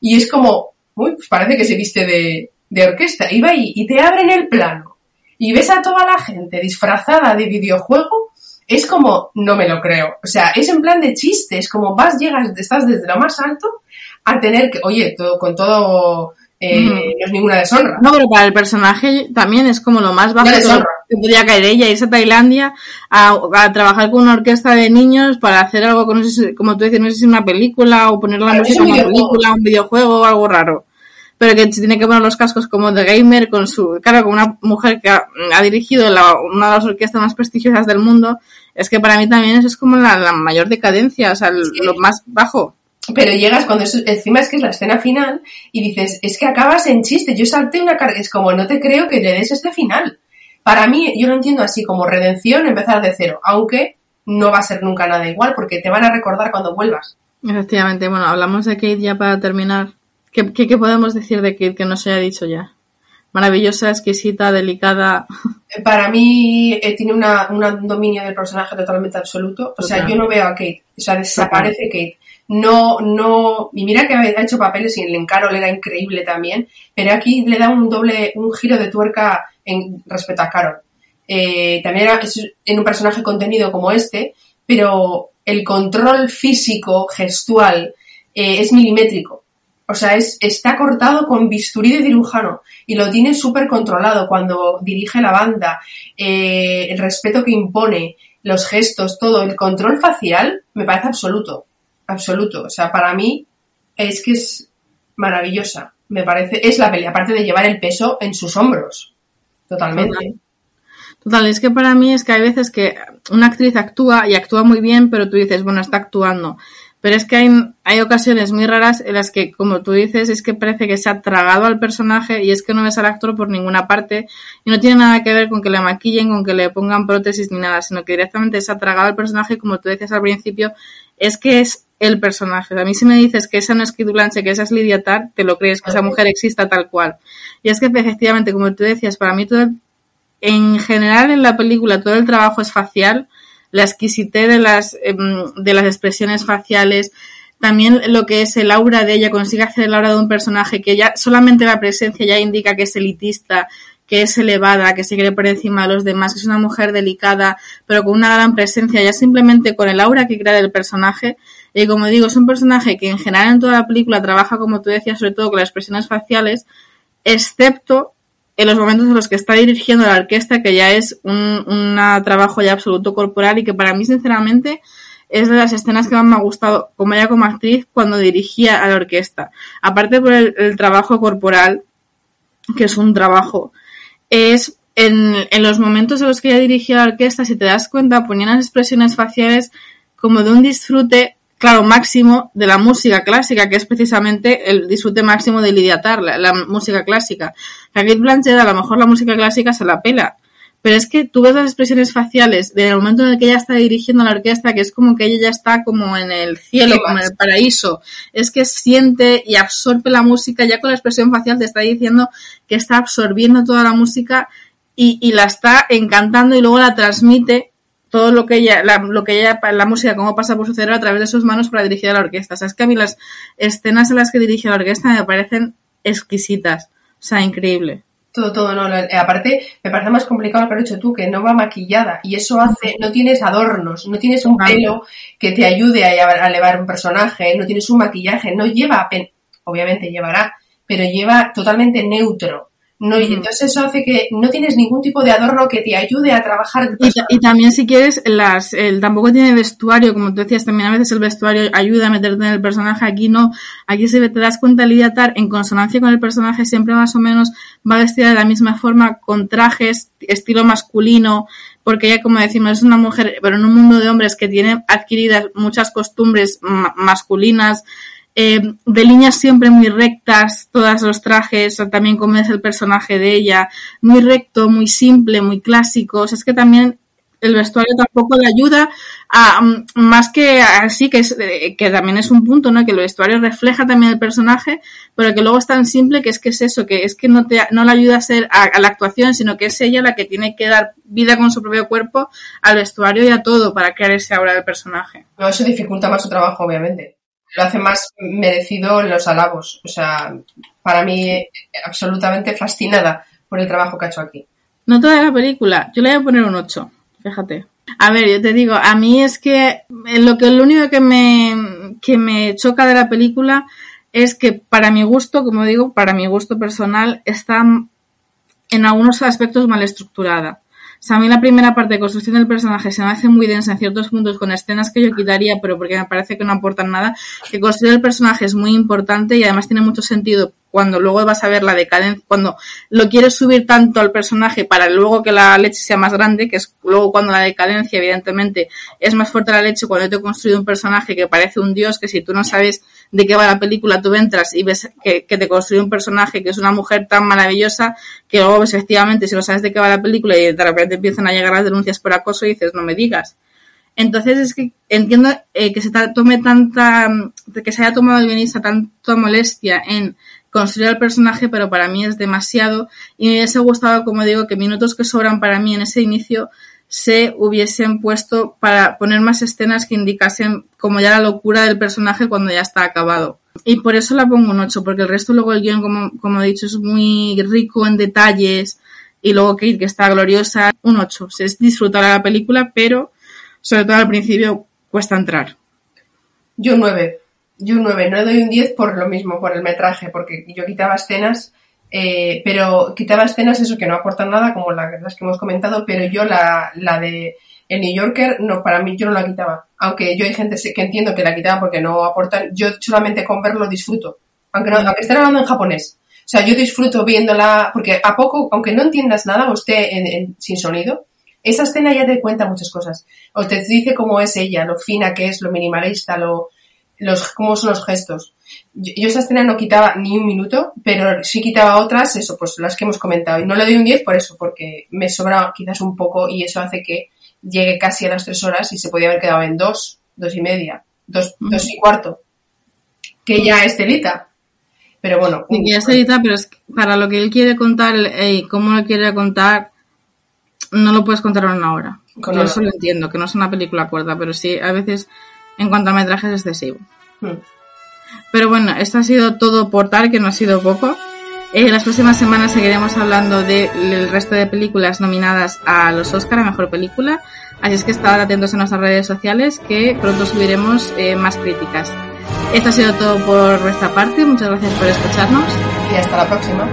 Y es como, uy, pues parece que se viste de, de orquesta. Y va ahí y te abren el plano y ves a toda la gente disfrazada de videojuego, es como, no me lo creo. O sea, es en plan de chiste, es como vas, llegas, estás desde lo más alto a tener que, oye, todo, con todo eh, no es ninguna deshonra. No, pero para el personaje también es como lo más bajo que podría caer ella, irse a Tailandia a, trabajar con una orquesta de niños para hacer algo, con, como tú dices, no sé si una película o poner la música en una película, un videojuego o algo raro. Pero que se tiene que poner los cascos como de gamer con su, claro, con una mujer que ha, dirigido una de las orquestas más prestigiosas del mundo, es que para mí también eso es como la, mayor decadencia, o sea, lo más bajo pero llegas cuando encima es que es la escena final y dices, es que acabas en chiste, yo salté una carga, es como, no te creo que le des este final. Para mí, yo lo entiendo así, como redención, empezar de cero, aunque no va a ser nunca nada igual, porque te van a recordar cuando vuelvas. Efectivamente, bueno, hablamos de Kate ya para terminar. ¿Qué, qué, podemos decir de Kate que no se haya dicho ya? Maravillosa, exquisita, delicada. Para mí eh, tiene una, un dominio del personaje totalmente absoluto. O sea, yo no veo a Kate. O sea, desaparece Kate no, no, y mira que ha hecho papeles y el encaro le era increíble también, pero aquí le da un doble, un giro de tuerca en, respecto a Carol. Eh, también era, es en un personaje contenido como este, pero el control físico, gestual, eh, es milimétrico. O sea, es, está cortado con bisturí de cirujano y lo tiene súper controlado cuando dirige la banda, eh, el respeto que impone, los gestos, todo, el control facial me parece absoluto absoluto. O sea, para mí es que es maravillosa. Me parece, es la peli, aparte de llevar el peso en sus hombros. Totalmente. Total. es que para mí es que hay veces que una actriz actúa y actúa muy bien, pero tú dices, bueno, está actuando. Pero es que hay, hay ocasiones muy raras en las que, como tú dices, es que parece que se ha tragado al personaje y es que no ves al actor por ninguna parte y no tiene nada que ver con que le maquillen, con que le pongan prótesis ni nada, sino que directamente se ha tragado al personaje, como tú decías al principio, es que es el personaje. A mí si me dices que esa no es Kid Blanche, que esa es Lydia Tarr, te lo crees, que esa mujer exista tal cual. Y es que efectivamente, como tú decías, para mí todo, en general en la película todo el trabajo es facial, la exquisitez de las, em, de las expresiones faciales, también lo que es el aura de ella, consigue hacer el aura de un personaje que ya solamente la presencia ya indica que es elitista, que es elevada, que se quiere por encima de los demás, que es una mujer delicada, pero con una gran presencia, ya simplemente con el aura que crea del personaje, Y como digo, es un personaje que en general en toda la película trabaja, como tú decías, sobre todo con las expresiones faciales, excepto en los momentos en los que está dirigiendo la orquesta, que ya es un, trabajo ya absoluto corporal y que para mí, sinceramente, es de las escenas que más me ha gustado, como ella como actriz, cuando dirigía a la orquesta. Aparte por el, trabajo corporal, que es un trabajo, es en, los momentos en los que ella dirigía la orquesta, si te das cuenta, ponía unas expresiones faciales como de un disfrute, claro, máximo de la música clásica, que es precisamente el disfrute máximo de Lydia Tarr, la, música clásica. A Kate Blanchett a lo mejor la música clásica se la pela, pero es que tú ves las expresiones faciales del momento en el que ella está dirigiendo la orquesta, que es como que ella ya está como en el cielo, como en el paraíso. Es que siente y absorbe la música, ya con la expresión facial te está diciendo que está absorbiendo toda la música y, y la está encantando y luego la transmite todo lo que ella, la, lo que ella, la música, cómo pasa por su cerebro a través de sus manos para dirigir a la orquesta. O sea, es que a mí las escenas en las que dirige la orquesta me parecen exquisitas. O sea, increíble. Todo, todo, no. Aparte, me parece más complicado lo que has dicho tú, que no va maquillada. Y eso hace, no tienes adornos, no tienes un pelo que te ayude a, elevar un personaje, no tienes un maquillaje, no lleva, obviamente llevará, pero lleva totalmente neutro. No, y entonces eso hace que no tienes ningún tipo de adorno que te ayude a trabajar. Y, también si quieres, las, el, tampoco tiene vestuario, como tú decías, también a veces el vestuario ayuda a meterte en el personaje, aquí no, aquí se te das cuenta Lidia Tar, en consonancia con el personaje, siempre más o menos va vestida de la misma forma, con trajes, estilo masculino, porque ella, como decimos, es una mujer, pero en un mundo de hombres que tiene adquiridas muchas costumbres masculinas, eh, de líneas siempre muy rectas, todos los trajes, también como es el personaje de ella, muy recto, muy simple, muy clásico. es que también el vestuario tampoco le ayuda a, mm, más que así, que, es, eh, que también es un punto, ¿no? Que el vestuario refleja también el personaje, pero que luego es tan simple que es que es eso, que es que no te, no le ayuda a ser a, la actuación, sino que es ella la que tiene que dar vida con su propio cuerpo al vestuario y a todo para crear ese aura del personaje. No, eso dificulta más su trabajo, obviamente lo hace más merecido los halagos. O sea, para mí absolutamente fascinada por el trabajo que ha hecho aquí. No toda la película, yo le voy a poner un 8, fíjate. A ver, yo te digo, a mí es que lo que lo único que me, que me choca de la película es que para mi gusto, como digo, para mi gusto personal, está en algunos aspectos mal estructurada. A mí la primera parte de construcción del personaje se me hace muy densa en ciertos puntos con escenas que yo quitaría, pero porque me parece que no aportan nada. Que construir el personaje es muy importante y además tiene mucho sentido cuando luego vas a ver la decadencia, cuando lo quieres subir tanto al personaje para luego que la leche sea más grande, que es luego cuando la decadencia, evidentemente, es más fuerte la leche cuando te he construido un personaje que parece un dios, que si tú no sabes de qué va la película, tú entras y ves que, te construye un personaje que es una mujer tan maravillosa, que luego ves efectivamente, si no sabes de qué va la película y de repente empiezan a llegar las denuncias por acoso y dices, no me digas. Entonces es que entiendo eh, que se tome tanta, que se haya tomado el guionista tanta molestia en construir al personaje, pero para mí es demasiado y me hubiese gustado, como digo, que minutos que sobran para mí en ese inicio se hubiesen puesto para poner más escenas que indicasen como ya la locura del personaje cuando ya está acabado. Y por eso la pongo un 8, porque el resto luego el guion, como, como he dicho, es muy rico en detalles y luego Kate, que está gloriosa, un 8. Se es disfrutar la película, pero sobre todo al principio cuesta entrar. Yo un 9 yo un 9, no doy un 10 por lo mismo, por el metraje, porque yo quitaba escenas, eh, pero quitaba escenas eso que no aportan nada, como las que hemos comentado, pero yo la, la de el New Yorker, no, para mí yo no la quitaba. Aunque yo hay gente que entiendo que la quitaba porque no aportan, yo solamente con verlo disfruto. Aunque, no, aunque estén hablando en japonés. O sea, yo disfruto viéndola, porque a poco, aunque no entiendas nada o esté sin sonido, esa escena ya te cuenta muchas cosas. O te dice cómo es ella, lo fina que es, lo minimalista, lo, los, cómo son los gestos. Yo, esa escena no quitaba ni un minuto, pero sí quitaba otras, eso, pues las que hemos comentado. Y no le doy un 10 por eso, porque me sobra quizás un poco y eso hace que llegue casi a las tres horas y se podía haber quedado en dos, dos y media, dos, dos y cuarto. Que ya es telita. Pero bueno. Ya es telita, pero es para lo que él quiere contar y cómo lo quiere contar, no lo puedes contar en una hora. Yo eso lo entiendo, que no es una película corta, pero sí, a veces en cuanto a metrajes excesivo. Hmm. Pero bueno, esto ha sido todo por tal, que no ha sido poco. En las próximas semanas seguiremos hablando del resto de películas nominadas a los Oscar a Mejor Película. Así es que estad atentos en nuestras redes sociales que pronto subiremos eh, más críticas. Esto ha sido todo por nuestra parte. Muchas gracias por escucharnos. Y hasta la próxima.